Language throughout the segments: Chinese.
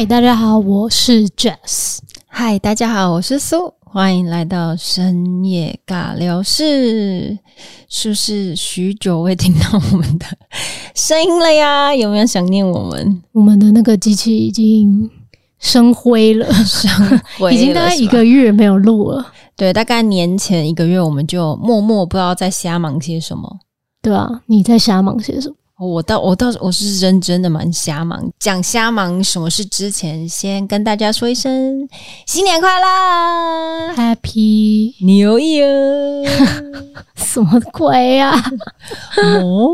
嗨，大家好，我是 Jess。嗨，大家好，我是苏。欢迎来到深夜尬聊室，是不是许久未听到我们的声音了呀？有没有想念我们？我们的那个机器已经生灰了，生灰了，已经大概一个月没有录了。对，大概年前一个月，我们就默默不知道在瞎忙些什么。对啊，你在瞎忙些什么？我倒我倒我是认真的蛮瞎忙，讲瞎忙什么事之前，先跟大家说一声新年快乐，Happy New Year！什么鬼呀、啊？哦，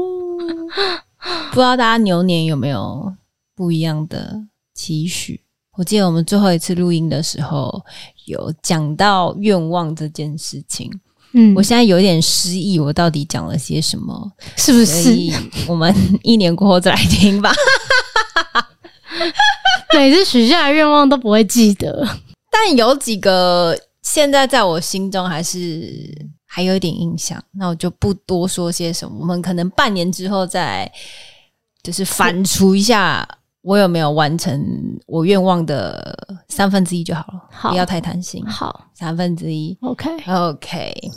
不知道大家牛年有没有不一样的期许？我记得我们最后一次录音的时候有讲到愿望这件事情。嗯，我现在有点失忆，我到底讲了些什么？是不是？我们一年过后再来听吧。每次许下的愿望都不会记得，但有几个现在在我心中还是还有一点印象。那我就不多说些什么，我们可能半年之后再就是反刍一下。我有没有完成我愿望的三分之一就好了，好，不要太贪心。好，三分之一，OK，OK。Okay. Okay.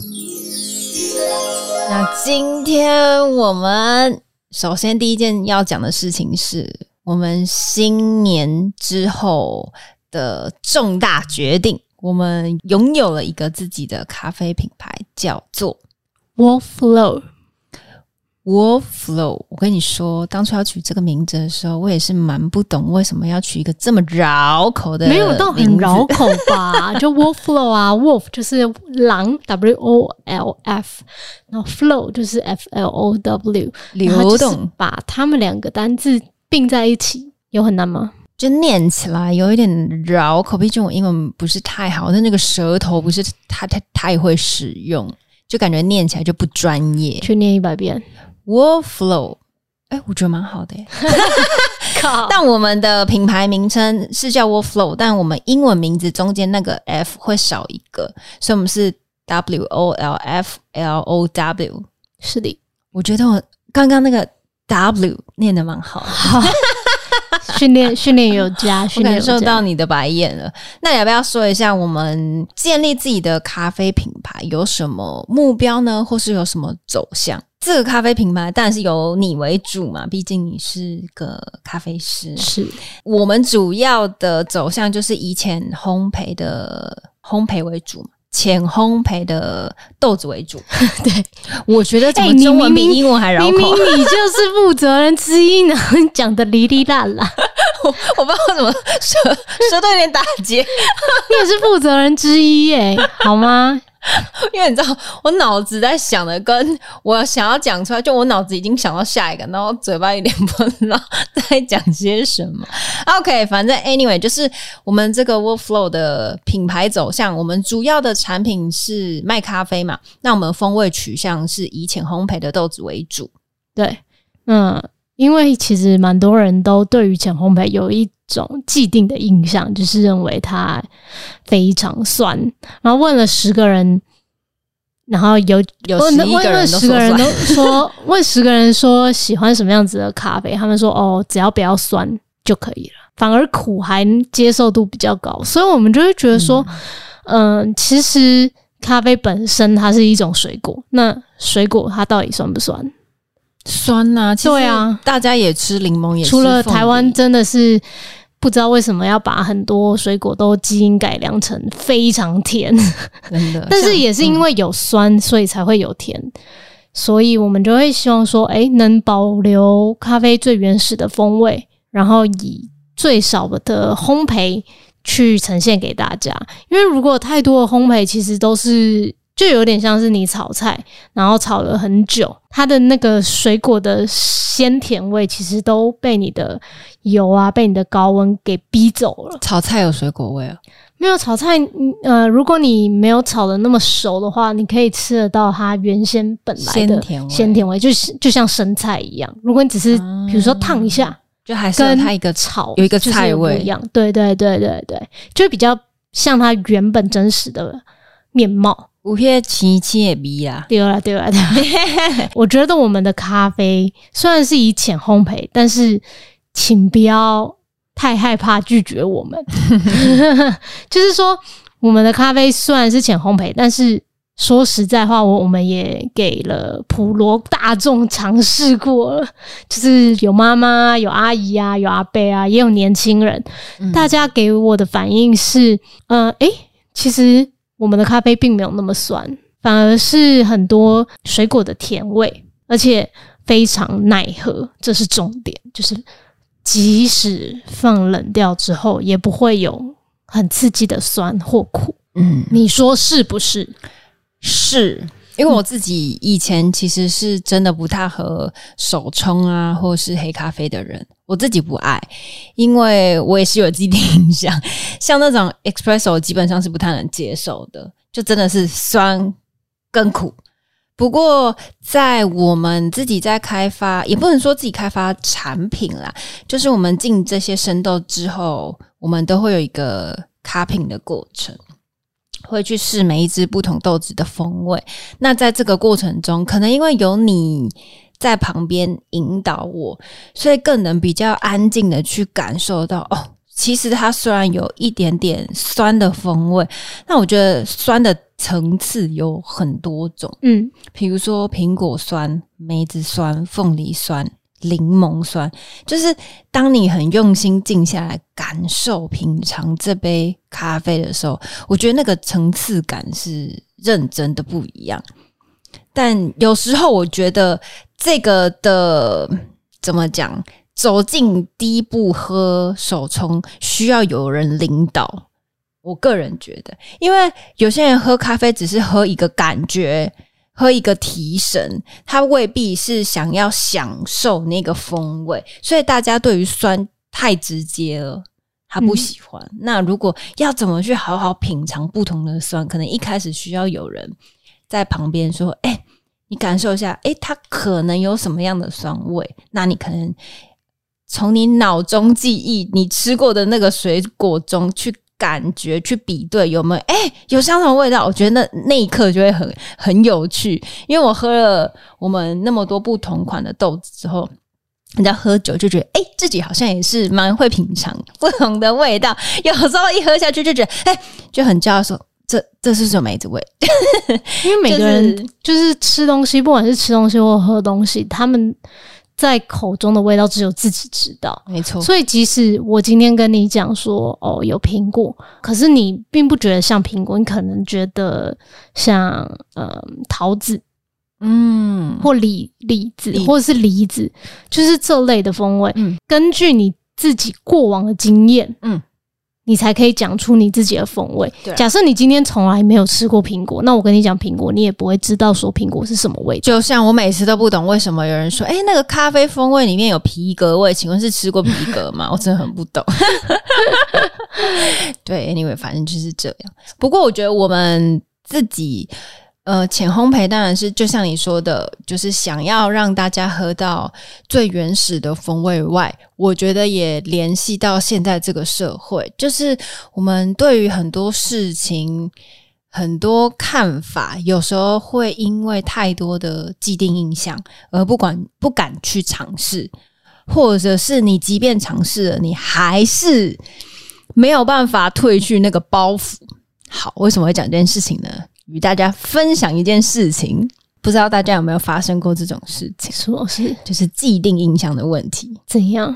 那今天我们首先第一件要讲的事情是我们新年之后的重大决定，我们拥有了一个自己的咖啡品牌，叫做 Wolf Flow。Wolf Flow，我跟你说，当初要取这个名字的时候，我也是蛮不懂为什么要取一个这么绕口的。没有到很绕口吧？就 Wolf Flow 啊，Wolf 就是狼，W O L F，然后 Flow 就是 F L O W，流动。把他们两个单字并在一起，有很难吗？就念起来有一点绕口，毕竟我英文不是太好，但那个舌头不是太太太会使用，就感觉念起来就不专业。去念一百遍。Wolf Flow，哎，我觉得蛮好的耶。但我们的品牌名称是叫 Workflow，但我们英文名字中间那个 F 会少一个，所以我们是 W O L F L O W。是的，我觉得我刚刚那个 W 念的蛮好的。好，训练训练有加，训练有加，我感受到你的白眼了。那你要不要说一下，我们建立自己的咖啡品牌有什么目标呢？或是有什么走向？这个咖啡品牌当然是由你为主嘛，毕竟你是个咖啡师。是我们主要的走向就是以前烘焙的烘焙为主，浅烘焙的豆子为主。对，我觉得怎么中文比英文还绕口。明明你就是负责人之一呢，讲的哩哩啦啦。我 我不知道为什么舌舌头有点打结。你也是负责人之一耶，好吗？因为你知道，我脑子在想的，跟我想要讲出来，就我脑子已经想到下一个，然后嘴巴有点不知道在讲些什么。OK，反正 anyway，就是我们这个 Wolf Flow 的品牌走向，我们主要的产品是卖咖啡嘛，那我们风味取向是以浅烘焙的豆子为主。对，嗯，因为其实蛮多人都对于浅烘焙有一种既定的印象，就是认为它非常酸。然后问了十个人，然后有有十一个人都说，问十个人都说，问十个人说喜欢什么样子的咖啡，他们说哦，只要不要酸就可以了。反而苦还接受度比较高，所以我们就会觉得说，嗯、呃，其实咖啡本身它是一种水果，那水果它到底酸不酸？酸呐、啊，对啊，大家也吃柠檬，也吃。除了台湾，真的是不知道为什么要把很多水果都基因改良成非常甜，真的。但是也是因为有酸，所以才会有甜，嗯、所以我们就会希望说，哎、欸，能保留咖啡最原始的风味，然后以最少的烘焙去呈现给大家。因为如果太多的烘焙，其实都是。就有点像是你炒菜，然后炒了很久，它的那个水果的鲜甜味，其实都被你的油啊，被你的高温给逼走了。炒菜有水果味啊？没有炒菜，呃，如果你没有炒的那么熟的话，你可以吃得到它原先本来的鲜甜味，鲜甜味就是就像生菜一样。如果你只是比如说烫一下，嗯、就还是它一个炒有一个菜味一样。对对对对对，就比较像它原本真实的面貌。五片七七也逼啦，对了对了对啦。我觉得我们的咖啡虽然是以浅烘焙，但是请不要太害怕拒绝我们。就是说，我们的咖啡虽然是浅烘焙，但是说实在话，我我们也给了普罗大众尝试过了，就是有妈妈、有阿姨啊、有阿伯啊，也有年轻人。嗯、大家给我的反应是，呃，诶，其实我们的咖啡并没有那么酸，反而是很多水果的甜味，而且非常耐喝，这是重点。就是即使放冷掉之后，也不会有很刺激的酸或苦。嗯，你说是不是？是，因为我自己以前其实是真的不太喝手冲啊，或是黑咖啡的人。我自己不爱，因为我也是有既定印象，像那种 espresso 基本上是不太能接受的，就真的是酸跟苦。不过在我们自己在开发，也不能说自己开发产品啦，就是我们进这些生豆之后，我们都会有一个 cupping 的过程。会去试每一只不同豆子的风味。那在这个过程中，可能因为有你在旁边引导我，所以更能比较安静的去感受到哦，其实它虽然有一点点酸的风味，那我觉得酸的层次有很多种。嗯，比如说苹果酸、梅子酸、凤梨酸。柠檬酸，就是当你很用心静下来感受品尝这杯咖啡的时候，我觉得那个层次感是认真的不一样。但有时候我觉得这个的怎么讲，走进第一步喝手冲需要有人领导。我个人觉得，因为有些人喝咖啡只是喝一个感觉。喝一个提神，他未必是想要享受那个风味，所以大家对于酸太直接了，他不喜欢。那如果要怎么去好好品尝不同的酸，可能一开始需要有人在旁边说：“哎、你感受一下，哎、欸，它可能有什么样的酸味？”那你可能从你脑中记忆你吃过的那个水果中去。感觉去比对有没有哎、欸、有相同味道，我觉得那那一刻就会很很有趣，因为我喝了我们那么多不同款的豆子之后，人家喝酒就觉得哎、自己好像也是蛮会品尝不同的味道，有时候一喝下去就觉得哎、就很骄傲说这这是什么梅子味，因为每个人就是吃东西，不管是吃东西或喝东西，他们。在口中的味道只有自己知道，没错。所以即使我今天跟你讲说，哦，有苹果，可是你并不觉得像苹果，你可能觉得像呃桃子，嗯，或李李子，或者是梨子，就是这类的风味。嗯，根据你自己过往的经验，嗯。你才可以讲出你自己的风味。对，假设你今天从来没有吃过苹果，那我跟你讲苹果，你也不会知道说苹果是什么味道。就像我每次都不懂为什么有人说，哎、欸，那个咖啡风味里面有皮革味，请问是吃过皮革吗？我真的很不懂。对，anyway，反正就是这样。不过我觉得我们自己。呃，浅烘焙当然是就像你说的，就是想要让大家喝到最原始的风味外，我觉得也联系到现在这个社会，就是我们对于很多事情、很多看法，有时候会因为太多的既定印象而不管不敢去尝试，或者是你即便尝试了，你还是没有办法褪去那个包袱。好，为什么会讲这件事情呢？与大家分享一件事情，不知道大家有没有发生过这种事情？什么事？就是既定印象的问题。怎样？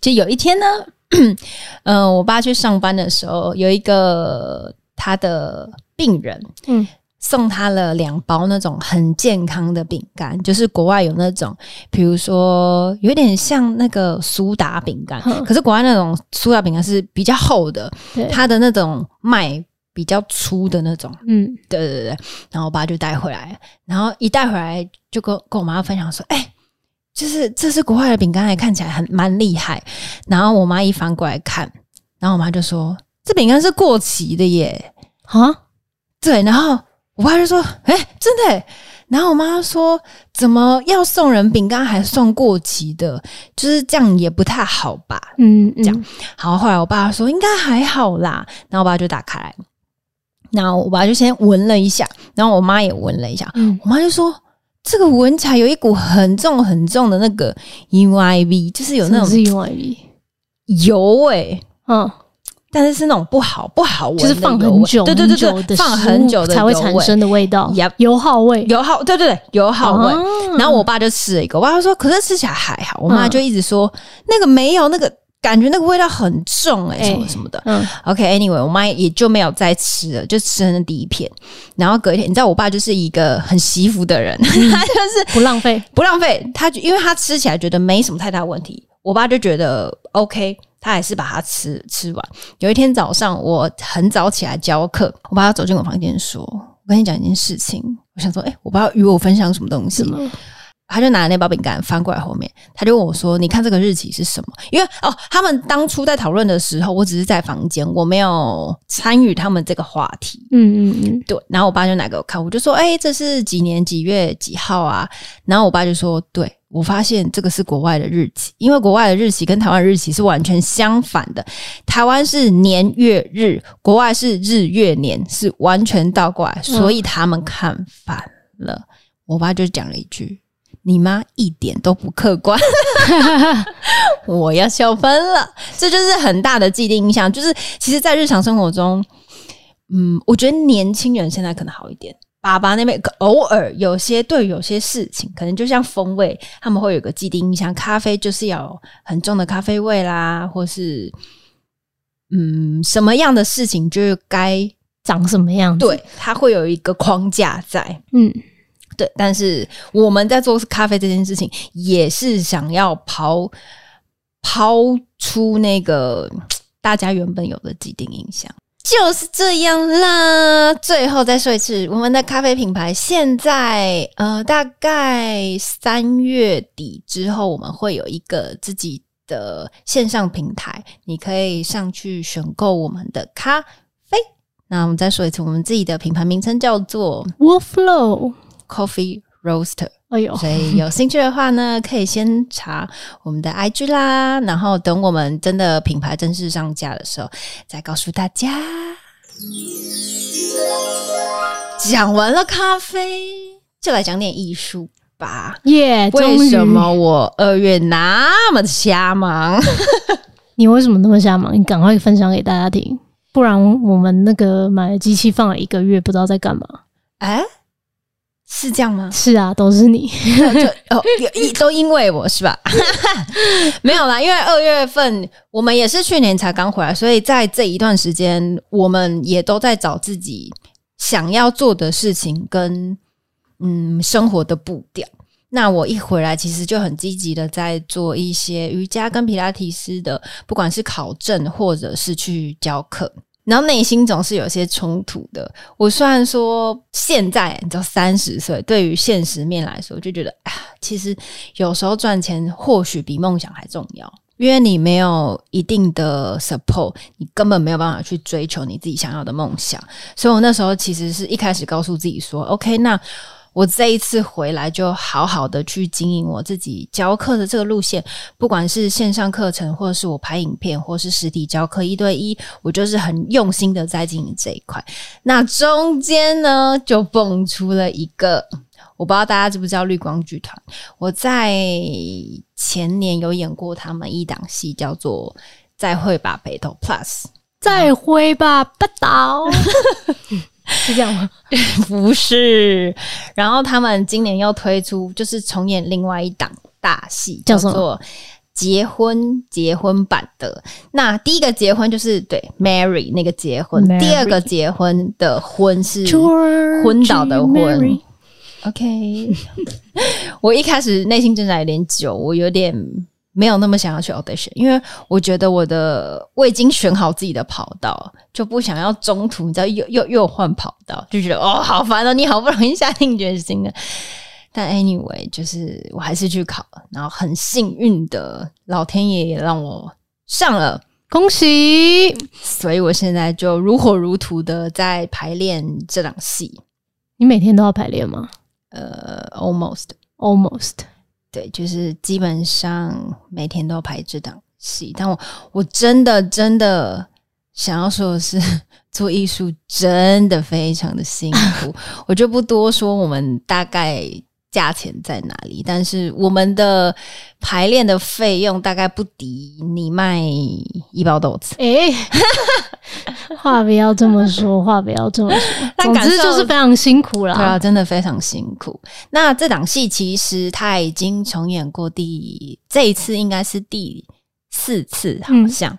就有一天呢，嗯、呃，我爸去上班的时候，有一个他的病人，嗯，送他了两包那种很健康的饼干，就是国外有那种，比如说有点像那个苏打饼干，嗯、可是国外那种苏打饼干是比较厚的，对它的那种麦。比较粗的那种，嗯，对对对，然后我爸就带回来，然后一带回来就跟跟我妈妈分享说，哎、欸，就是这是国外的饼干，还看起来很蛮厉害。然后我妈一翻过来看，然后我妈就说，这饼干是过期的耶，啊，对。然后我爸就说，哎、欸，真的。然后我妈说，怎么要送人饼干还送过期的？就是这样也不太好吧？嗯，嗯，这样。好，后来我爸说，应该还好啦。然后我爸就打开来。然后我爸就先闻了一下，然后我妈也闻了一下。嗯，我妈就说：“这个闻起来有一股很重很重的那个 UIV，就是有那种是 UIV 油味、欸，嗯。但是是那种不好不好闻，就是放很久，对对对对，放很久的才会产生的味道，油油耗味，油耗，对对对，油耗味。然后我爸就吃了一个，我爸说，可是吃起来还好。我妈就一直说，那个没有，那个感觉那个味道很重，哎，什么什么的。嗯，OK，Anyway，我妈也就没有再吃了，就吃了那第一片。然后隔一天，你知道，我爸就是一个很惜福的人，他就是不浪费，不浪费。他因为他吃起来觉得没什么太大问题，我爸就觉得 OK。他还是把它吃吃完。有一天早上，我很早起来教课，我爸走进我房间说：“我跟你讲一件事情。”我想说：“哎，我爸要与我分享什么东西？”么他就拿了那包饼干翻过来后面，他就问我说：“你看这个日期是什么？”因为哦，他们当初在讨论的时候，我只是在房间，我没有参与他们这个话题。嗯嗯嗯，对。然后我爸就拿给我看，我就说：“哎，这是几年几月几号啊？”然后我爸就说：“对。”我发现这个是国外的日期，因为国外的日期跟台湾日期是完全相反的。台湾是年月日，国外是日月年，是完全倒过来，所以他们看反了。嗯、我爸就讲了一句：“你妈一点都不客观。”我要笑翻了。这就是很大的既定印象，就是其实，在日常生活中，嗯，我觉得年轻人现在可能好一点。爸爸那边偶尔有些对有些事情，可能就像风味，他们会有个既定印象，咖啡就是要很重的咖啡味啦，或是嗯什么样的事情就该长什么样子，对，他会有一个框架在，嗯，对。但是我们在做咖啡这件事情，也是想要抛抛出那个大家原本有的既定印象。就是这样啦。最后再说一次，我们的咖啡品牌现在呃，大概三月底之后，我们会有一个自己的线上平台，你可以上去选购我们的咖啡。那我们再说一次，我们自己的品牌名称叫做 Wolflow Coffee Roaster。哎呦，所以有兴趣的话呢，可以先查我们的 IG 啦，然后等我们真的品牌正式上架的时候，再告诉大家。讲完了咖啡，就来讲点艺术吧。耶！为什么我二月那么的瞎忙？你为什么那么瞎忙？你赶快分享给大家听，不然我们那个买了机器放了一个月，不知道在干嘛。哎。是这样吗？是啊，都是你，哦，都因为我是吧？没有啦，因为二月份我们也是去年才刚回来，所以在这一段时间，我们也都在找自己想要做的事情跟嗯生活的步调。那我一回来，其实就很积极的在做一些瑜伽跟皮拉提斯的，不管是考证或者是去教课。然后内心总是有些冲突的。我虽然说现在你知道三十岁，对于现实面来说，就觉得啊，其实有时候赚钱或许比梦想还重要，因为你没有一定的 support，你根本没有办法去追求你自己想要的梦想。所以我那时候其实是一开始告诉自己说，OK，那。我这一次回来就好好的去经营我自己教课的这个路线，不管是线上课程，或者是我拍影片，或是实体教课一对一，我就是很用心的在经营这一块。那中间呢，就蹦出了一个，我不知道大家知不知道绿光剧团。我在前年有演过他们一档戏，叫做《再会吧北斗 Plus》，再会吧北投。是这样吗？不是。然后他们今年又推出，就是重演另外一档大戏，叫做《结婚》结婚版的。那第一个结婚就是对 Mary 那个结婚，Mary 第二个结婚的婚是昏倒的昏。OK，我一开始内心挣扎有点久，我有点。没有那么想要去 audition，因为我觉得我的我已经选好自己的跑道，就不想要中途你知道又又又换跑道，就觉得哦好烦哦，你好不容易下定决心的，但 anyway 就是我还是去考了，然后很幸运的老天爷也让我上了，恭喜！所以我现在就如火如荼的在排练这档戏。你每天都要排练吗？呃，uh，almost almost。对，就是基本上每天都排这档戏，但我我真的真的想要说的是，做艺术真的非常的辛苦，我就不多说。我们大概价钱在哪里，但是我们的排练的费用大概不敌你卖一包豆子。哎、欸，话不要这么说，话不要这么说。总之就是非常辛苦啦。对啊，真的非常辛苦。那这档戏其实他已经重演过第，这一次应该是第四次，好像、嗯、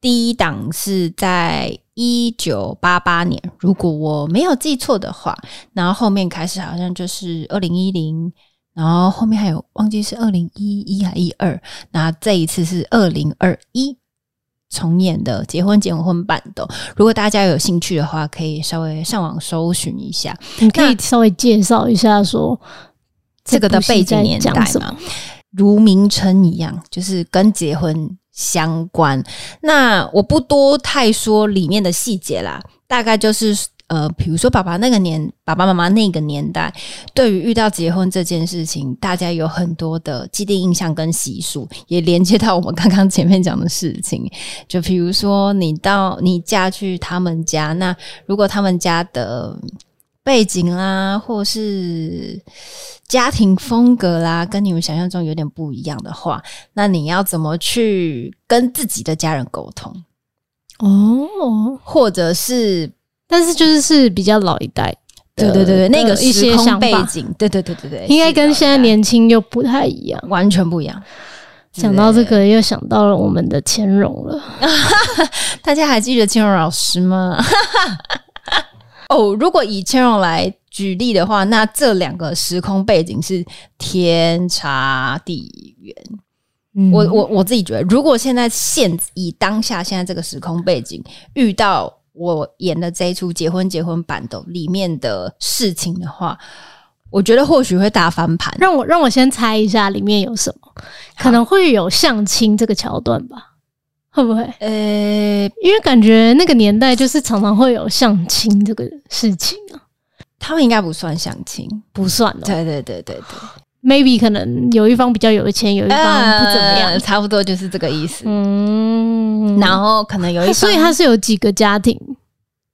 第一档是在。一九八八年，如果我没有记错的话，然后后面开始好像就是二零一零，然后后面还有忘记是二零一一还一二，那这一次是二零二一重演的《结婚结婚版》的。如果大家有兴趣的话，可以稍微上网搜寻一下，你可以稍微介绍一下说这个的背景年代嘛，如名称一样，就是跟结婚。相关，那我不多太说里面的细节啦，大概就是呃，比如说爸爸那个年，爸爸妈妈那个年代，对于遇到结婚这件事情，大家有很多的既定印象跟习俗，也连接到我们刚刚前面讲的事情。就比如说，你到你嫁去他们家，那如果他们家的背景啦，或是家庭风格啦，跟你们想象中有点不一样的话，那你要怎么去跟自己的家人沟通？哦，或者是，但是就是是比较老一代，对对对对，那个一些背景，对对对对对，应该跟现在年轻又不太一样，完全不一样。想到这个，又想到了我们的乾荣了，大家还记得乾荣老师吗？哦，如果以千荣来举例的话，那这两个时空背景是天差地远。嗯、我我我自己觉得，如果现在现以当下现在这个时空背景遇到我演的这一出《结婚结婚版》的里面的事情的话，我觉得或许会大翻盘。让我让我先猜一下里面有什么，可能会有相亲这个桥段吧。会不会？呃、欸，因为感觉那个年代就是常常会有相亲这个事情啊。他们应该不算相亲，不算哦。对对对对对，maybe 可能有一方比较有钱，有一方不怎么样，呃、差不多就是这个意思。嗯，然后可能有一方，所以他是有几个家庭，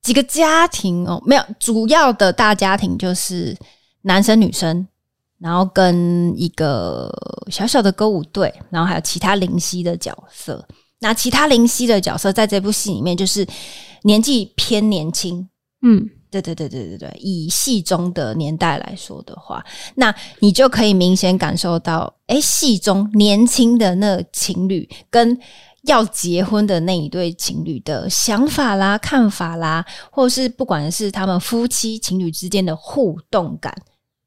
几个家庭哦，没有主要的大家庭就是男生女生，然后跟一个小小的歌舞队，然后还有其他灵犀的角色。那其他灵犀的角色在这部戏里面就是年纪偏年轻，嗯，对对对对对对，以戏中的年代来说的话，那你就可以明显感受到，诶，戏中年轻的那情侣跟要结婚的那一对情侣的想法啦、看法啦，或是不管是他们夫妻情侣之间的互动感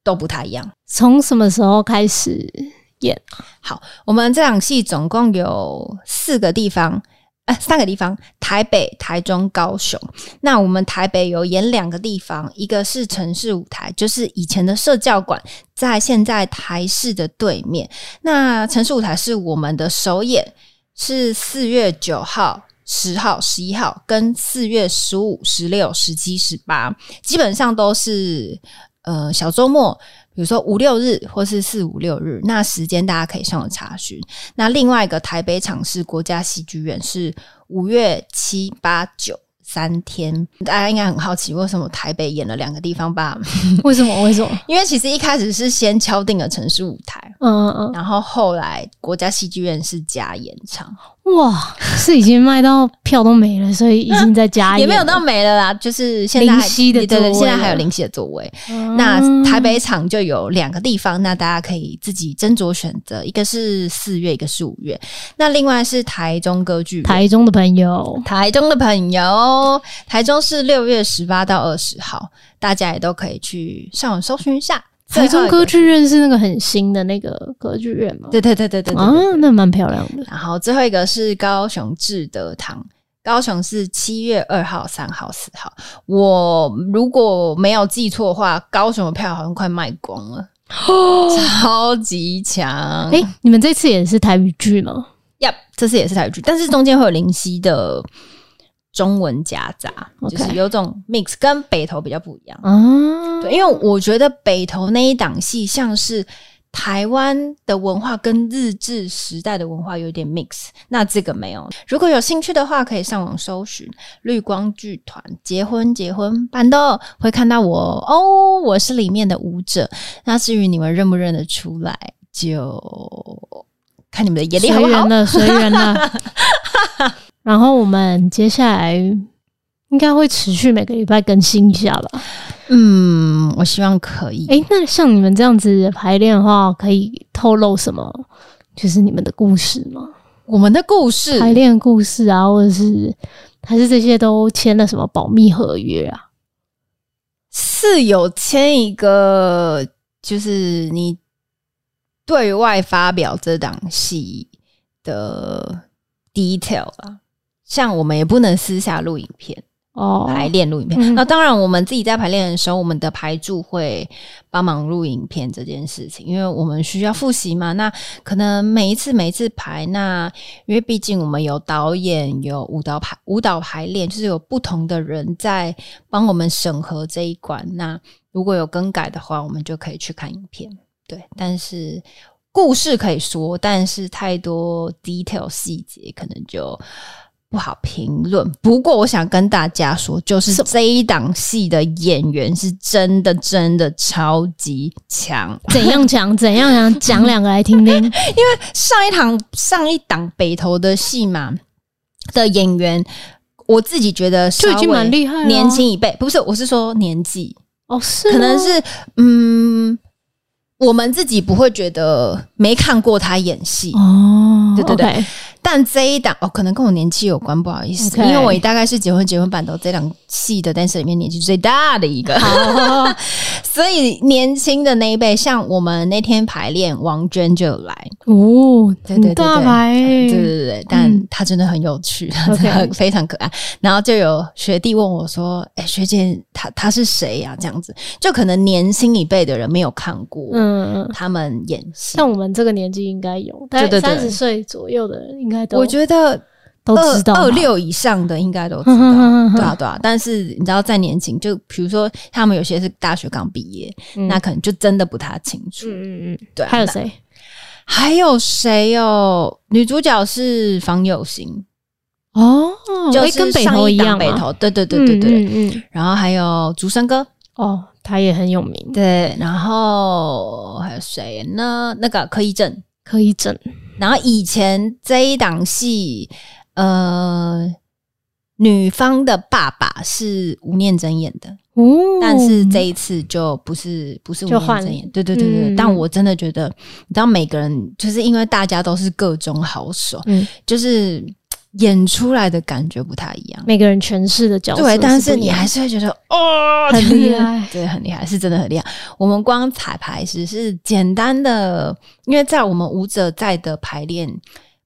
都不太一样。从什么时候开始？演好，我们这场戏总共有四个地方，呃，三个地方：台北、台中、高雄。那我们台北有演两个地方，一个是城市舞台，就是以前的社教馆，在现在台视的对面。那城市舞台是我们的首演，是四月九号、十号、十一号，跟四月十五、十六、十七、十八，基本上都是呃小周末。比如说五六日或是四五六日，那时间大家可以上网查询。那另外一个台北场是国家戏剧院，是五月七八九。三天，大家应该很好奇，为什么台北演了两个地方吧？为什么？为什么？因为其实一开始是先敲定了城市舞台，嗯嗯嗯，然后后来国家戏剧院是加演场。哇，是已经卖到票都没了，所以已经在加 演，也没有到没了啦，就是现在临时的座位，对对，现在还有临时的座位。嗯、那台北场就有两个地方，那大家可以自己斟酌选择，一个是四月，一个是五月。那另外是台中歌剧，台中的朋友，台中的朋友，台中是六月十八到二十号，大家也都可以去上网搜寻一下。台中歌剧院是那个很新的那个歌剧院吗？对对对对对，对啊，那蛮漂亮的。然后最后一个是高雄志德堂，高雄是七月二号、三号、四号。我如果没有记错的话，高雄的票好像快卖光了，哦，超级强！哎，你们这次也是台语剧吗？呀，yep, 这次也是台语剧，但是中间会有林夕的。中文夹杂.就是有种 mix，跟北投比较不一样。嗯，对，因为我觉得北投那一档戏像是台湾的文化跟日治时代的文化有点 mix，那这个没有。如果有兴趣的话，可以上网搜寻绿光剧团结婚结婚办的，会看到我哦，我是里面的舞者。那至于你们认不认得出来，就看你们的眼力好不好？随缘了，随缘了。然后我们接下来应该会持续每个礼拜更新一下吧。嗯，我希望可以。哎、欸，那像你们这样子排练的话，可以透露什么？就是你们的故事吗？我们的故事，排练故事啊，或者是还是这些都签了什么保密合约啊？是有签一个，就是你对外发表这档戏的 detail 啊，像我们也不能私下录影片。哦，排练录影片。嗯、那当然，我们自己在排练的时候，我们的排助会帮忙录影片这件事情，因为我们需要复习嘛。那可能每一次每一次排，那因为毕竟我们有导演，有舞蹈排舞蹈排练，就是有不同的人在帮我们审核这一关。那如果有更改的话，我们就可以去看影片。对，但是故事可以说，但是太多 detail 细节可能就。不好评论，不过我想跟大家说，就是这一档戏的演员是真的真的超级强。怎样强？怎样强？讲两个来听听。因为上一堂上一档北投的戏嘛的演员，我自己觉得就已经蛮厉害了，年轻一辈不是，我是说年纪哦，是可能是嗯，我们自己不会觉得没看过他演戏哦，对对对。Okay. 但这一档哦，可能跟我年纪有关，不好意思.因为我大概是结婚结婚版的这档戏的 dancer 里面年纪最大的一个，所以年轻的那一辈，像我们那天排练，王娟就来哦，对对对对，大牌对对对对，但她真的很有趣，她真的非常可爱。然后就有学弟问我说：“哎，学姐，她她是谁呀？”这样子，就可能年轻一辈的人没有看过，嗯，他们演戏，像我们这个年纪应该有，大概三十岁左右的人应该。我觉得都知道，二六以上的应该都知道，对啊对啊。但是你知道，再年轻，就比如说他们有些是大学刚毕业，嗯、那可能就真的不太清楚。嗯嗯嗯，对。还有谁？还有谁哦？女主角是方有心哦，就是跟北投一样，北投。对对对对对，嗯，嗯，嗯。然后还有竹生哥哦，他也很有名。对，然后还有谁呢？那个柯一正，柯一正。然后以前这一档戏，呃，女方的爸爸是吴念真演的，哦，但是这一次就不是不是吴念真演，对对对对。嗯、但我真的觉得，你知道，每个人就是因为大家都是各种好手，嗯，就是演出来的感觉不太一样，每个人诠释的角色对，但是你还是会觉得哦，很厉害，对，很厉害，是真的很厉害。我们光彩排时是简单的。因为在我们舞者在的排练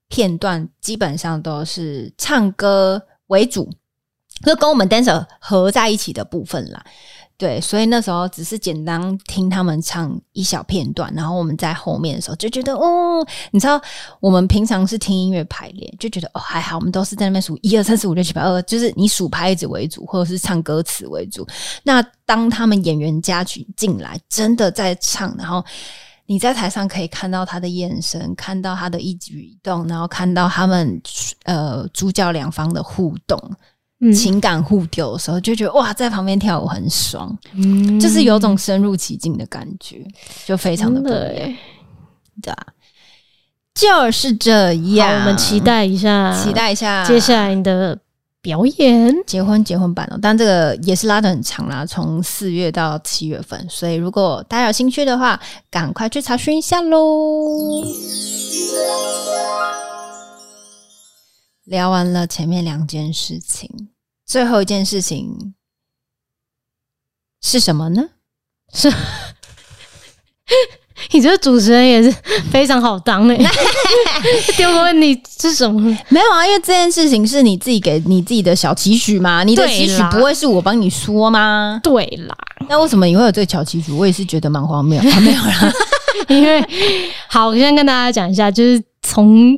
片段，基本上都是唱歌为主，就跟我们 dancer 合在一起的部分啦。对，所以那时候只是简单听他们唱一小片段，然后我们在后面的时候就觉得，哦，你知道，我们平常是听音乐排练，就觉得哦还好，我们都是在那边数一二三四五六七八二，就是你数拍子为主，或者是唱歌词为主。那当他们演员加曲进来，真的在唱，然后。你在台上可以看到他的眼神，看到他的一举一动，然后看到他们呃主角两方的互动，情感互丢的时候，就觉得哇，在旁边跳舞很爽，嗯，就是有种深入其境的感觉，就非常的不一样，对啊，就是这样。我们期待一下，期待一下接下来你的。表演结婚结婚版哦，但这个也是拉的很长啦，从四月到七月份，所以如果大家有兴趣的话，赶快去查询一下喽。聊完了前面两件事情，最后一件事情是什么呢？是。你这个主持人也是非常好当诶、欸，丢个问题是什么？没有啊，因为这件事情是你自己给你自己的小期许嘛，你的期许不会是我帮你说吗？对啦，那为什么你会有这个小期许？我也是觉得蛮荒谬，还没有啦。因为好，我先跟大家讲一下，就是从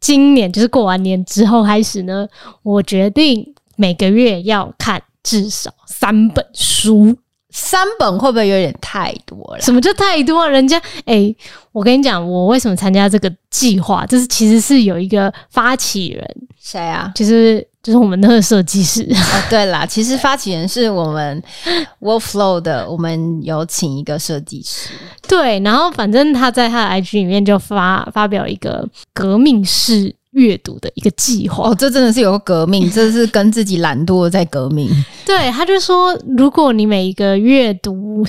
今年就是过完年之后开始呢，我决定每个月要看至少三本书。三本会不会有点太多了？什么叫太多啊？人家哎、欸，我跟你讲，我为什么参加这个计划？就是其实是有一个发起人，谁啊？就是就是我们那个设计师。哦，对啦，其实发起人是我们 Workflow 的，我们有请一个设计师。对，然后反正他在他的 IG 里面就发发表一个革命式。阅读的一个计划哦，这真的是有个革命，这是跟自己懒惰在革命。对，他就说，如果你每一个阅读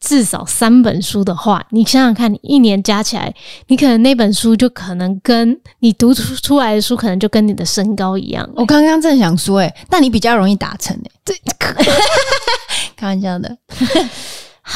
至少三本书的话，你想想看，你一年加起来，你可能那本书就可能跟你读出出来的书，可能就跟你的身高一样。我刚刚正想说，哎，那你比较容易达成哎，对，开玩笑的。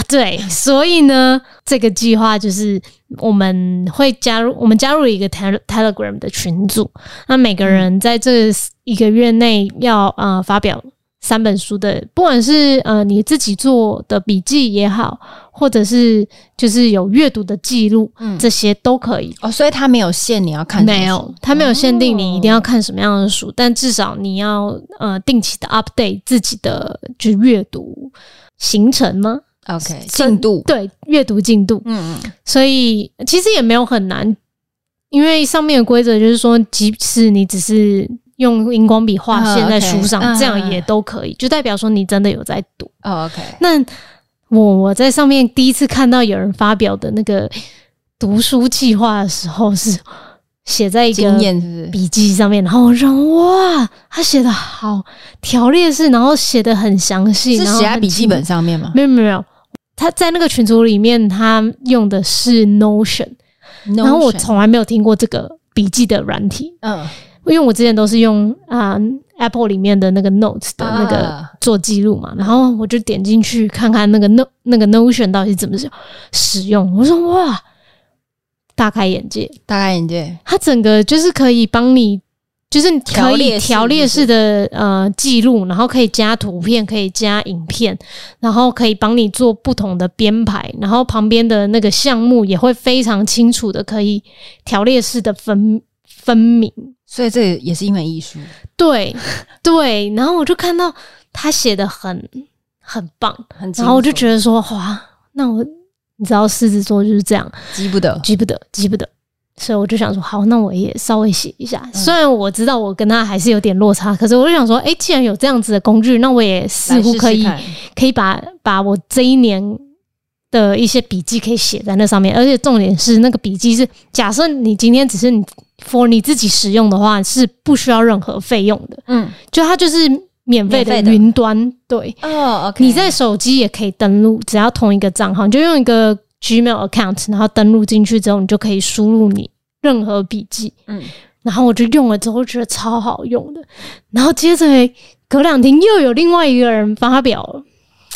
对，所以呢，这个计划就是我们会加入，我们加入一个 Telegram 的群组。那每个人在这一个月内要呃发表三本书的，不管是呃你自己做的笔记也好，或者是就是有阅读的记录，嗯，这些都可以。哦，所以它没有限你要看没有，它没有限定你一定要看什么样的书，哦，但至少你要呃定期的 update 自己的就是阅读行程吗？OK，进度。对阅读进度，嗯嗯，所以其实也没有很难，因为上面的规则就是说，即使你只是用荧光笔画线在书上，这样也都可以，就代表说你真的有在读。OK，那我我在上面第一次看到有人发表的那个读书计划的时候是。写在一个笔记上面，然后我说哇，他写的好条列式，然后写的很详细，是写在笔记本上面吗？没有没有，他在那个群组里面，他用的是 Notion，, Notion 然后我从来没有听过这个笔记的软体，嗯，因为我之前都是用啊、呃、Apple 里面的那个 Notes 的那个做记录嘛，然后我就点进去看看那个 No 那个 Notion 到底是怎么使用，我说哇。大开眼界，大开眼界。它整个就是可以帮你，就是可以条列式的呃记录，然后可以加图片，可以加影片，然后可以帮你做不同的编排，然后旁边的那个项目也会非常清楚的可以条列式的分分明。所以这也是一门艺术。对 对，然后我就看到他写的很很棒，很，然后我就觉得说哇，那我。你知道狮子座就是这样，急不得，急不得，急不得，所以我就想说，好，那我也稍微写一下。嗯、虽然我知道我跟他还是有点落差，可是我就想说，哎、欸，既然有这样子的工具，那我也似乎可以可以把把我这一年的一些笔记可以写在那上面。而且重点是，那个笔记是假设你今天只是你 for 你自己使用的话，是不需要任何费用的。嗯，就它就是。免费的云端，对。哦，OK，你在手机也可以登录，只要同一个账号，你就用一个 Gmail account，然后登录进去之后，你就可以输入你任何笔记，嗯，然后我就用了之后觉得超好用的，然后接着隔两天又有另外一个人发表了，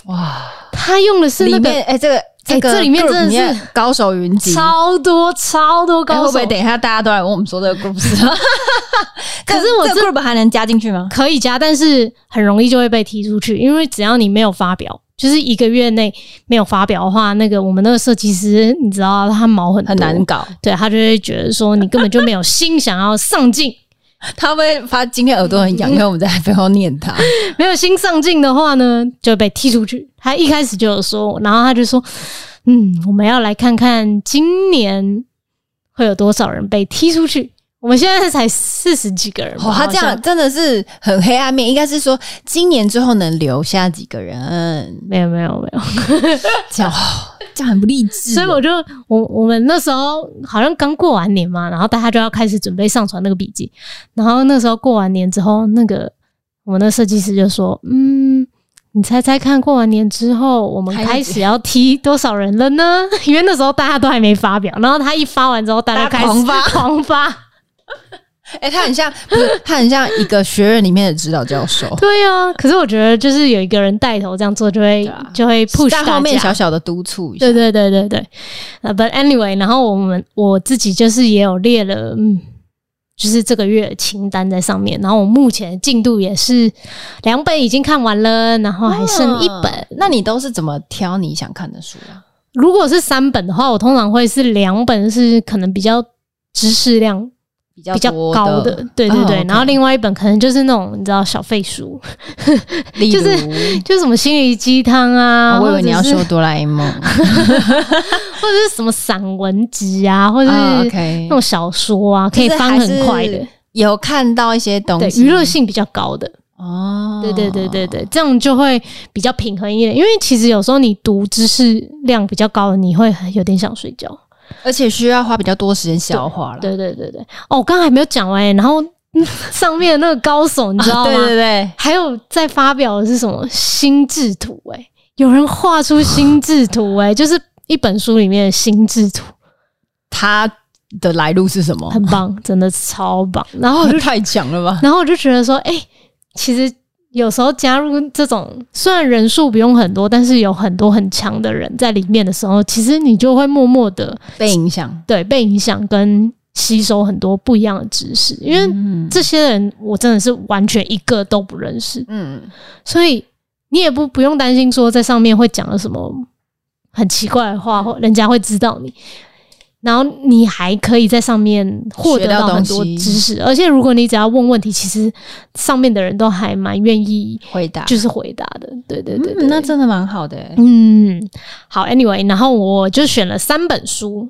哇，他用的是那个，哎、欸，这个。这个、欸、这里面真的是高手云集，超多超多高手。欸、会不会等一下大家都来问我们说这个故事？可是我这 group 还能加进去吗？可以加，但是很容易就会被踢出去，因为只要你没有发表，就是一个月内没有发表的话，那个我们那个设计师你知道他毛很很难搞，对，他就会觉得说你根本就没有心想要上进。他会发今天耳朵很痒，因为我们在背后念他。没有新上镜的话呢，就被踢出去。他一开始就有说，然后他就说：“嗯，我们要来看看今年会有多少人被踢出去。”我们现在才四十几个人，哇，他这样真的是很黑暗面。应该是说，今年之后能留下几个人？没有，没有，没有，这样这样很不励志。所以我就我我们那时候好像刚过完年嘛，然后大家就要开始准备上传那个笔记。然后那时候过完年之后，那个我们的设计师就说：“嗯，你猜猜看，过完年之后我们开始要踢多少人了呢？” 因为那时候大家都还没发表，然后他一发完之后，大家开始狂发狂发。哎、欸，他很像，不是他很像一个学院里面的指导教授。对、啊，可是我觉得就是有一个人带头这样做，就会、啊、就会 push 大面小小的督促一下。对对对对对。呃、uh,，but anyway，然后我们我自己就是也有列了，嗯，就是这个月清单在上面。然后我目前进度也是两本已经看完了，然后还剩一本。嗯、那你都是怎么挑你想看的书啊？如果是三本的话，我通常会是两本是可能比较知识量。比较比较高的，对对对。哦 okay、然后另外一本可能就是那种你知道小废书，就是就是什么心灵鸡汤啊、哦，我以为你要说哆啦 A 梦，或者是什么散文集啊，或者是那种小说啊，可以翻很快的。有看到一些东西，娱乐性比较高的哦。对对对对对，这样就会比较平衡一点。因为其实有时候你读知识量比较高的，你会有点想睡觉。而且需要花比较多时间消化了。对对对对，哦，我刚刚还没有讲完。然后 上面的那个高手，你 知道吗？啊、对对对，还有在发表的是什么心智图？哎，有人画出心智图，哎，就是一本书里面的心智图。它的来路是什么？很棒，真的超棒。然后我就 太强了吧？然后我就觉得说，哎，其实。有时候加入这种虽然人数不用很多，但是有很多很强的人在里面的时候，其实你就会默默的被影响，对，被影响跟吸收很多不一样的知识。因为这些人我真的是完全一个都不认识，嗯，所以你也不不用担心说在上面会讲了什么很奇怪的话，或人家会知道你。然后你还可以在上面获得到很多知识，而且如果你只要问问题，其实上面的人都还蛮愿意回答，就是回答的。对对对，那真的蛮好的。嗯，好，Anyway，然后我就选了三本书，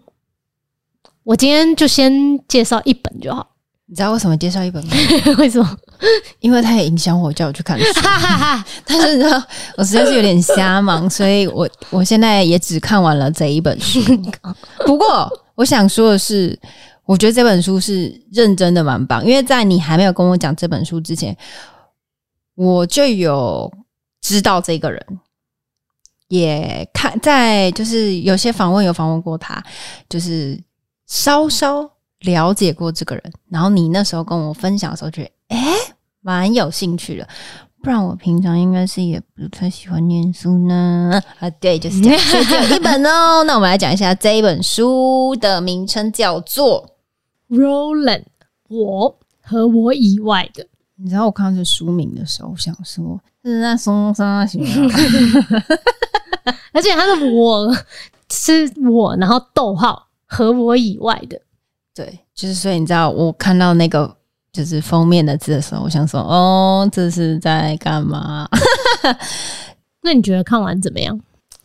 我今天就先介绍一本就好。你知道为什么介绍一本吗？为什么？因为他也影响我，叫我去看书。但是你知道，我实在是有点瞎忙，所以我我现在也只看完了这一本书。不过，我想说的是，我觉得这本书是认真的蛮棒，因为在你还没有跟我讲这本书之前，我就有知道这个人，也看在就是有些访问有访问过他，就是稍稍。了解过这个人，然后你那时候跟我分享的时候，觉得诶蛮有兴趣的。不然我平常应该是也不太喜欢念书呢。啊，对，就是这样。所以只有一本哦。那我们来讲一下这一本书的名称，叫做《Roland 我和我以外的》。你知道我看到这书名的时候，我想说是那松山行而且他的我是我，然后逗号和我以外的。对，就是所以你知道，我看到那个就是封面的字的时候，我想说，哦，这是在干嘛？那你觉得看完怎么样？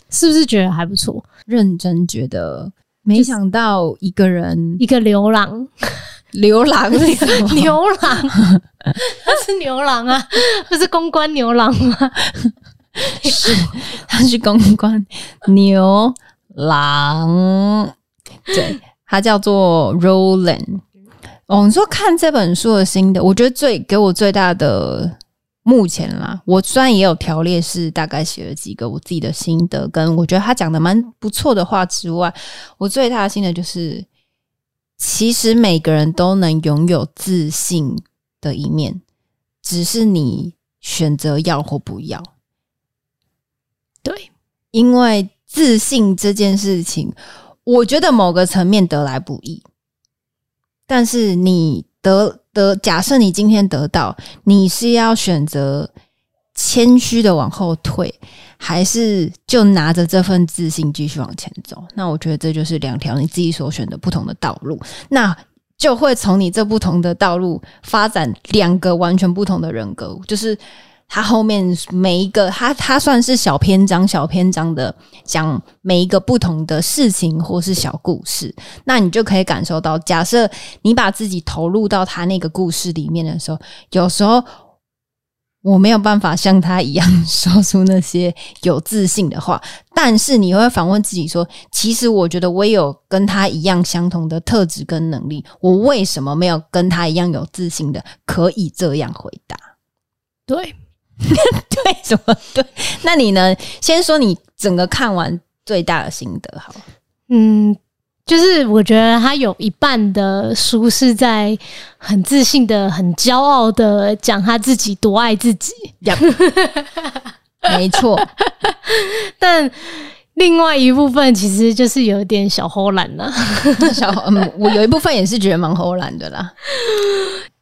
是不是觉得还不错？认真觉得，没想到一个人，一个流浪，流浪是什么？牛郎，他是牛郎啊，不是公关牛郎吗？是，他是公关牛郎，对。他叫做 Roland。哦，你说看这本书的心得，我觉得最给我最大的目前啦，我虽然也有条列是，大概写了几个我自己的心得，跟我觉得他讲的蛮不错的话之外，我最大的心得就是，其实每个人都能拥有自信的一面，只是你选择要或不要。对，因为自信这件事情。我觉得某个层面得来不易，但是你得得，假设你今天得到，你是要选择谦虚的往后退，还是就拿着这份自信继续往前走？那我觉得这就是两条你自己所选的不同的道路，那就会从你这不同的道路发展两个完全不同的人格，就是。他后面每一个，他他算是小篇章、小篇章的讲每一个不同的事情或是小故事，那你就可以感受到，假设你把自己投入到他那个故事里面的时候，有时候我没有办法像他一样说出那些有自信的话，但是你会反问自己说，其实我觉得我也有跟他一样相同的特质跟能力，我为什么没有跟他一样有自信的可以这样回答？对。对，什么对？那你呢？先说你整个看完最大的心得，好。嗯，就是我觉得他有一半的书是在很自信的、很骄傲的讲他自己多爱自己。Yep. 没错。但另外一部分其实就是有点小偷懒了。小嗯，我有一部分也是觉得蛮偷懒的啦。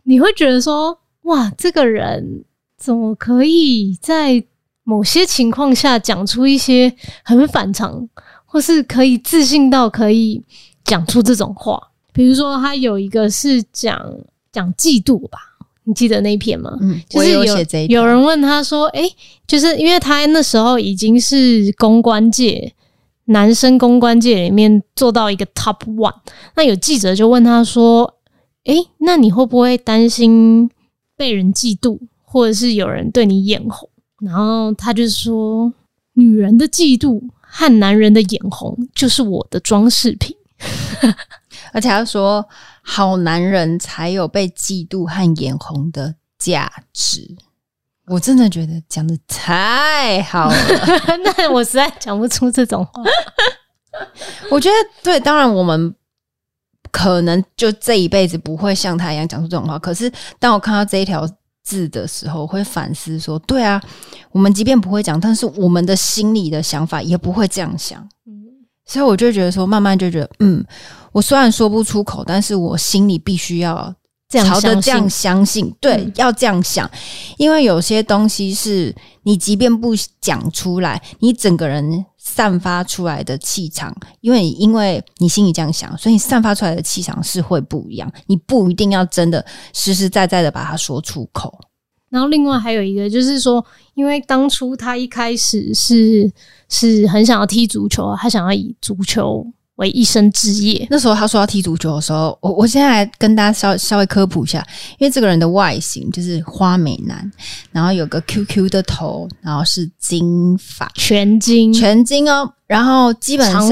你会觉得说，哇，这个人。怎么可以在某些情况下讲出一些很反常，或是可以自信到可以讲出这种话？比如说他有一个是讲讲嫉妒吧，你记得那一篇吗？嗯，就是有有，有人问他说：“诶、欸，就是因为他那时候已经是公关界男生公关界里面做到一个 top one，那有记者就问他说：‘诶、欸，那你会不会担心被人嫉妒，或者是有人对你眼红？’然后他就说：‘女人的嫉妒。’”和男人的眼红就是我的装饰品，而且他说，好男人才有被嫉妒和眼红的价值。我真的觉得讲的太好了，那我实在讲不出这种话。我觉得对，当然我们可能就这一辈子不会像他一样讲出这种话。可是当我看到这一条。字的时候会反思说：“对啊，我们即便不会讲，但是我们的心里的想法也不会这样想。嗯，所以我就觉得说，慢慢就觉得，嗯，我虽然说不出口，但是我心里必须要朝着这样相信，对，嗯，要这样想，因为有些东西是你即便不讲出来，你整个人。”散发出来的气场，因为因为你心里这样想，所以你散发出来的气场是会不一样。你不一定要真的实实在在的把它说出口。然后另外还有一个就是说，因为当初他一开始是是很想要踢足球，他想要以足球为一生之业。那时候他说要踢足球的时候，我我现在来跟大家稍稍微科普一下，因为这个人的外形就是花美男，然后有个 QQ 的头，然后是金发，全金，全金哦，然后基本上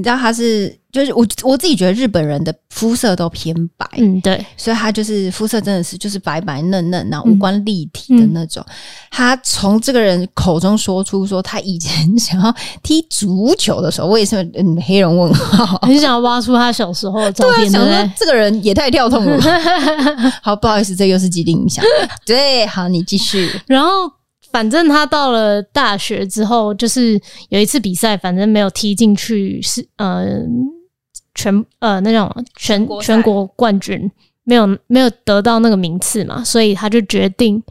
你知道他是。就是我我自己觉得日本人的肤色都偏白，嗯，对，所以他就是肤色真的是就是白白嫩嫩，然后五官立体的那种。嗯嗯、他从这个人口中说出说他以前想要踢足球的时候，我也是嗯黑人问号，很想要挖出他小时候的照片。对，想说这个人也太跳痛了。好，不好意思，这又是既定影响。对，好，你继续。然后。反正他到了大学之后，就是有一次比赛，反正没有踢进去，是呃全呃那种全全国冠军，没有没有得到那个名次嘛，所以他就决定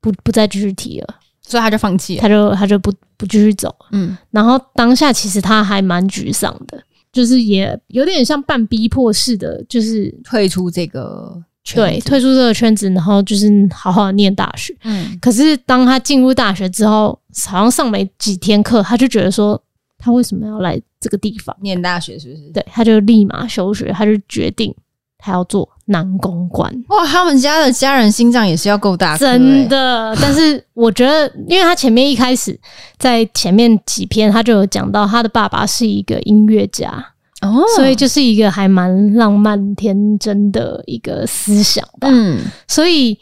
不不再继续踢了，所以他就放弃了，他就他就不不继续走，嗯，然后当下其实他还蛮沮丧的，就是也有点像半逼迫式的，就是退出这个。对，退出这个圈子，然后就是好好念大学。嗯，可是当他进入大学之后，好像上没几天课，他就觉得说，他为什么要来这个地方念大学？是不是？对，他就立马休学，他就决定他要做男公关。哇，他们家的家人心脏也是要够大，真的。但是我觉得，因为他前面一开始在前面几篇，他就有讲到他的爸爸是一个音乐家。哦，所以就是一个还蛮浪漫天真的一个思想吧。嗯，所以，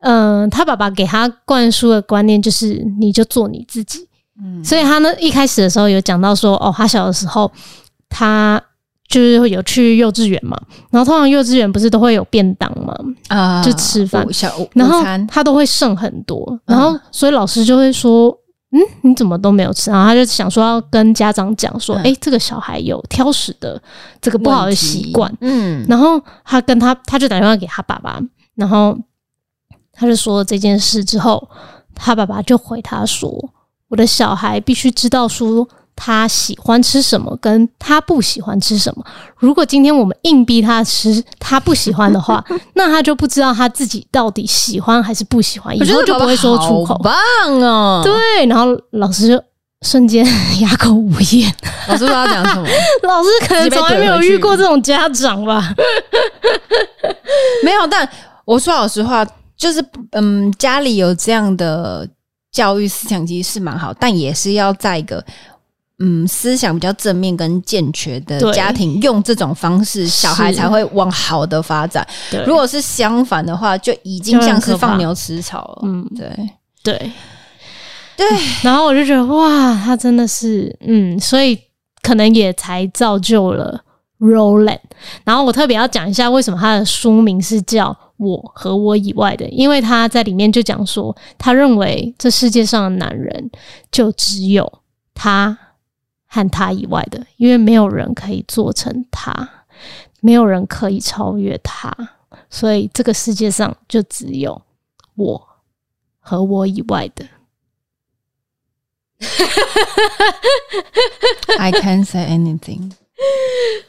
嗯、呃，他爸爸给他灌输的观念就是，你就做你自己。嗯，所以他呢一开始的时候有讲到说，哦，他小的时候他就是有去幼稚园嘛，然后通常幼稚园不是都会有便当嘛，啊，就吃饭，然后他都会剩很多，然后所以老师就会说。嗯，你怎么都没有吃？然后他就想说要跟家长讲说，哎、嗯欸，这个小孩有挑食的这个不好的习惯。嗯，然后他跟他，他就打电话给他爸爸，然后他就说了这件事之后，他爸爸就回他说，我的小孩必须知道说。他喜欢吃什么，跟他不喜欢吃什么。如果今天我们硬逼他吃他不喜欢的话，那他就不知道他自己到底喜欢还是不喜欢，以后就不会说出口。棒哦！对，然后老师就瞬间哑口无言。老师不知道讲什么？老师可能从来没有遇过这种家长吧？没有，但我说老实话，就是嗯，家里有这样的教育思想，其实是蛮好，但也是要在一个。嗯，思想比较正面跟健全的家庭，用这种方式，小孩才会往好的发展。如果是相反的话，就已经像是放牛吃草了。嗯，对对对。然后我就觉得，哇，他真的是，嗯，所以可能也才造就了 Roland。然后我特别要讲一下，为什么他的书名是叫《我和我以外的》，因为他在里面就讲说，他认为这世界上的男人就只有他。和他以外的，因为没有人可以做成他，没有人可以超越他，所以这个世界上就只有我和我以外的。I can't say anything.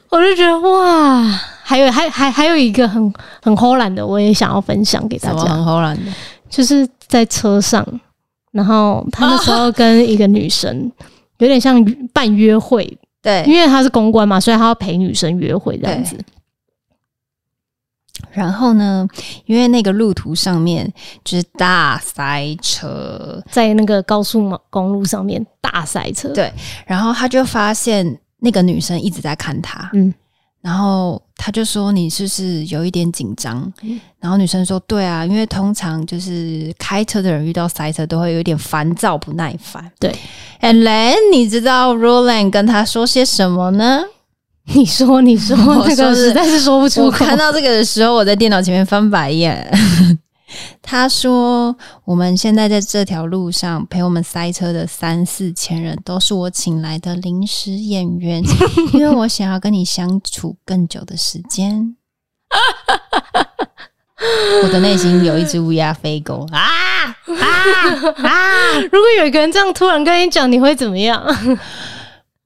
我就觉得哇，还有还还还有一个很很唬烂的，我也想要分享给大家。很唬烂的，就是在车上，然后他那时候跟一个女生有点像半约会，对，因为他是公关嘛，所以他要陪女生约会这样子。然后呢，因为那个路途上面就是大塞车，在那个高速公路上面大塞车。对，然后他就发现那个女生一直在看他，嗯，然后他就说：“你是不是有一点紧张？”嗯，然后女生说：“对啊，因为通常就是开车的人遇到塞车都会有点烦躁不耐烦。”对，And then 你知道 Roland 跟他说些什么呢？你说，你说，那个实在是说不出口。我看到这个的时候，我在电脑前面翻白眼。他说：“我们现在在这条路上陪我们塞车的三四千人，都是我请来的临时演员，因为我想要跟你相处更久的时间。”我的内心有一只乌鸦飞过啊啊啊！如果有一个人这样突然跟你讲，你会怎么样？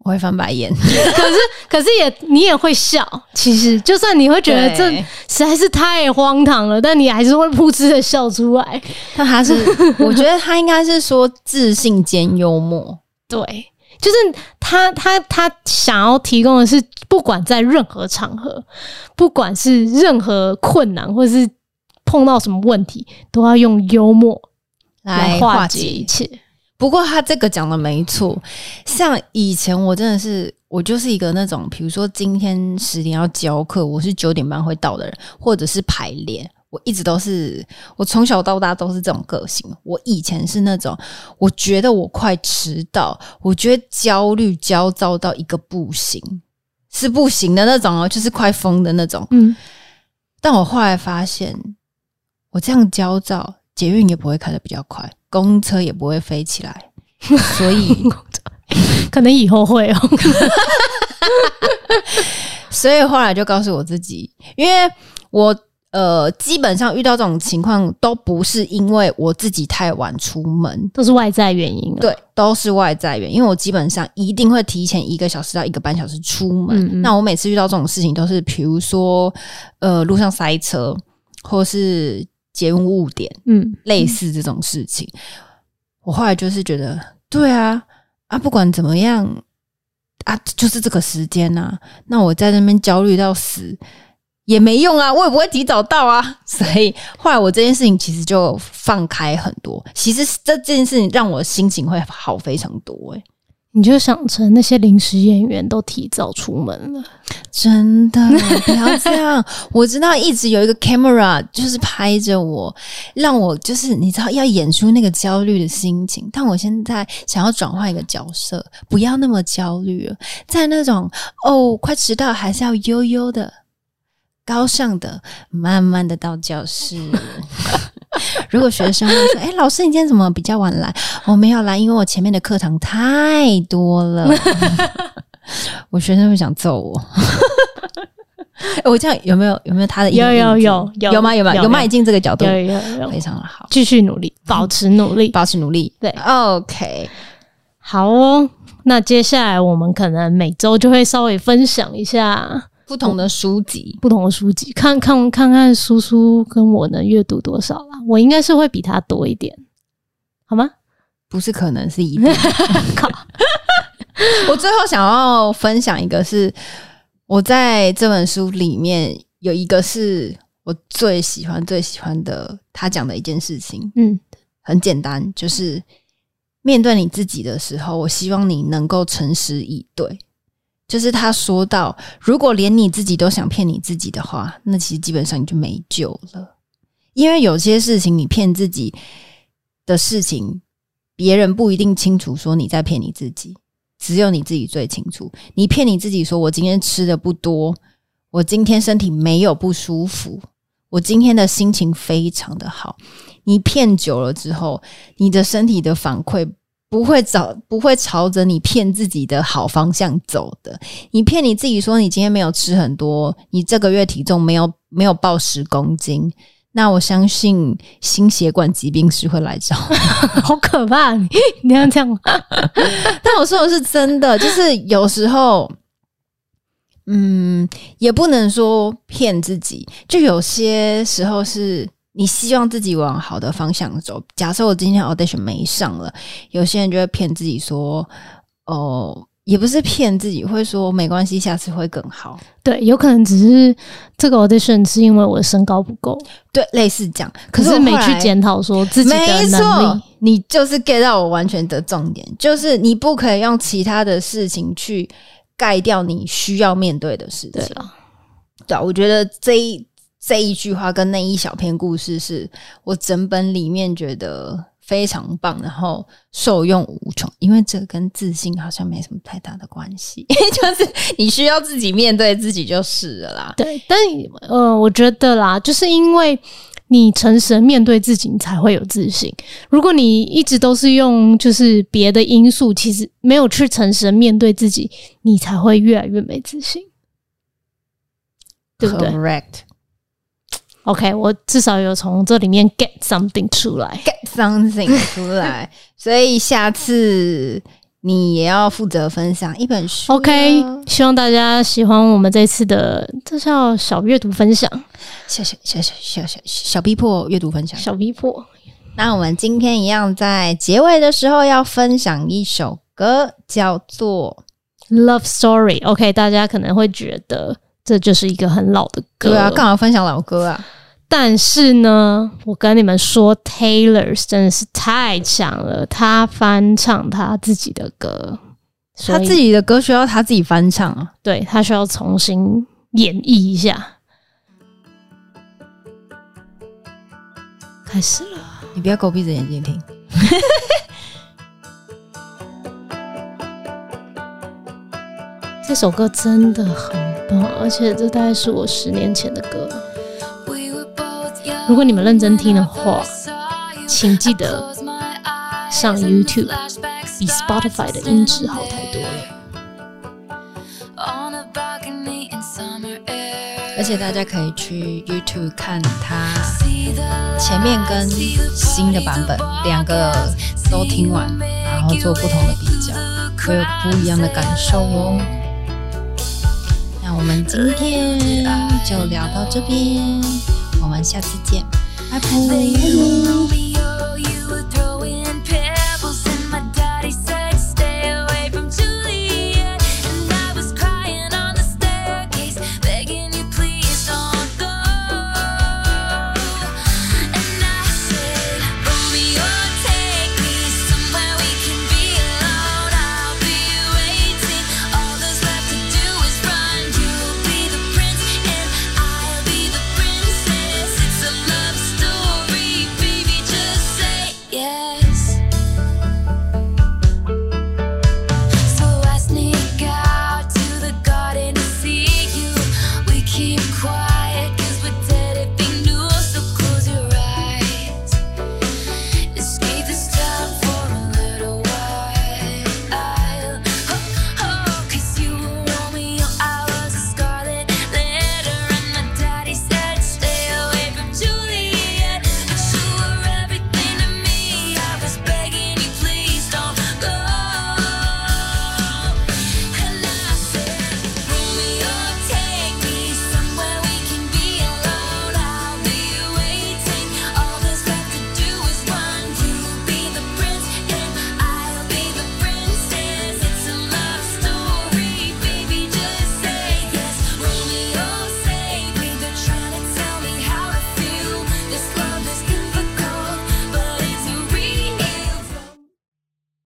我会翻白眼，可是可是也你也会笑。其实就算你会觉得这实在是太荒唐了，但你还是会噗嗤的笑出来。那他是，我觉得他应该是说自信兼幽默。对，就是他他他想要提供的是，不管在任何场合，不管是任何困难，或是碰到什么问题，都要用幽默来化解一切。不过他这个讲的没错，像以前我真的是我就是一个那种，比如说今天十点要教课，我是九点半会到的人，或者是排练，我一直都是我从小到大都是这种个性。我以前是那种，我觉得我快迟到，我觉得焦虑焦躁到一个不行，是不行的那种哦，就是快疯的那种。嗯，但我后来发现，我这样焦躁，捷运也不会开的比较快。公车也不会飞起来，所以 可能以后会哦。所以后来就告诉我自己，因为我呃基本上遇到这种情况都不是因为我自己太晚出门，都是外在原因。对，都是外在原因。因为我基本上一定会提前一个小时到一个半小时出门。嗯嗯，那我每次遇到这种事情，都是比如说呃路上塞车，或是。捷运误点，嗯，类似这种事情，嗯、我后来就是觉得，对啊，啊，不管怎么样，啊，就是这个时间呐、啊，那我在那边焦虑到死也没用啊，我也不会提早到啊，所以后来我这件事情其实就放开很多，其实这件事情让我心情会好非常多、欸，诶。你就想成那些临时演员都提早出门了，真的 不要这样。我知道一直有一个 camera 就是拍着我，让我就是你知道要演出那个焦虑的心情。但我现在想要转换一个角色，不要那么焦虑了，在那种哦快迟到还是要悠悠的、高尚的、慢慢的到教室。如果学生会说：“哎、欸，老师，你今天怎么比较晚来？”我没有来，因为我前面的课堂太多了。我学生会想揍我。欸、我这样有没有有没有他的有有有有有吗？有吗？有迈进这个角度，有有有，非常的好。继续努力，保持努力，保持努力。对，OK，好哦。那接下来我们可能每周就会稍微分享一下。不同的书籍，不同的书籍，看看看看叔叔跟我能阅读多少啦。我应该是会比他多一点，好吗？不是可能是一定。靠！我最后想要分享一个是我在这本书里面有一个是我最喜欢最喜欢的，他讲的一件事情。嗯，很简单，就是面对你自己的时候，我希望你能够诚实以对。就是他说到，如果连你自己都想骗你自己的话，那其实基本上你就没救了。因为有些事情你骗自己的事情，别人不一定清楚说你在骗你自己，只有你自己最清楚。你骗你自己说，我今天吃的不多，我今天身体没有不舒服，我今天的心情非常的好。你骗久了之后，你的身体的反馈。不会找，不会朝着你骗自己的好方向走的。你骗你自己说你今天没有吃很多，你这个月体重没有没有报十公斤，那我相信心血管疾病是会来找，好可怕！你你要这样吗？但我说的是真的，就是有时候嗯，也不能说骗自己，就有些时候是你希望自己往好的方向走。假设我今天 audition 没上了，有些人就会骗自己说，哦。也不是骗自己，会说没关系，下次会更好。对，有可能只是这个 audition 是因为我的身高不够，对，类似这样。可是没去检讨说自己的能力，你就是 get 到我完全的重点，就是你不可以用其他的事情去盖掉你需要面对的事情。对啊，对啊，我觉得这一这一句话跟那一小篇故事是我整本里面觉得。非常棒，然后受用无穷，因为这跟自信好像没什么太大的关系，就是你需要自己面对自己就是了啦。对，但呃，我觉得啦，就是因为你诚实面对自己，你才会有自信。如果你一直都是用就是别的因素，其实没有去诚实面对自己，你才会越来越没自信，对不对？Correct。OK，我至少有从这里面 get something 出来，get something 出来，所以下次你也要负责分享一本书。OK，希望大家喜欢我们这次的这叫小阅读分享，小小小小小小小逼迫阅读分享，小逼迫。那我们今天一样在结尾的时候要分享一首歌，叫做《Love Story》。OK，大家可能会觉得这就是一个很老的歌，对啊，干嘛分享老歌啊？但是呢，我跟你们说，Taylor 真的是太强了。他翻唱他自己的歌，他自己的歌需要他自己翻唱啊？对，他需要重新演绎一下。开始了，你不要给我闭着眼睛听。这首歌真的很棒，而且这大概是我十年前的歌。如果你们认真听的话，请记得上 YouTube，比 Spotify 的音质好太多了。而且大家可以去 YouTube 看它前面跟新的版本两个都听完，然后做不同的比较，会有不一样的感受哦。那我们今天就聊到这边。我们下次见，拜拜。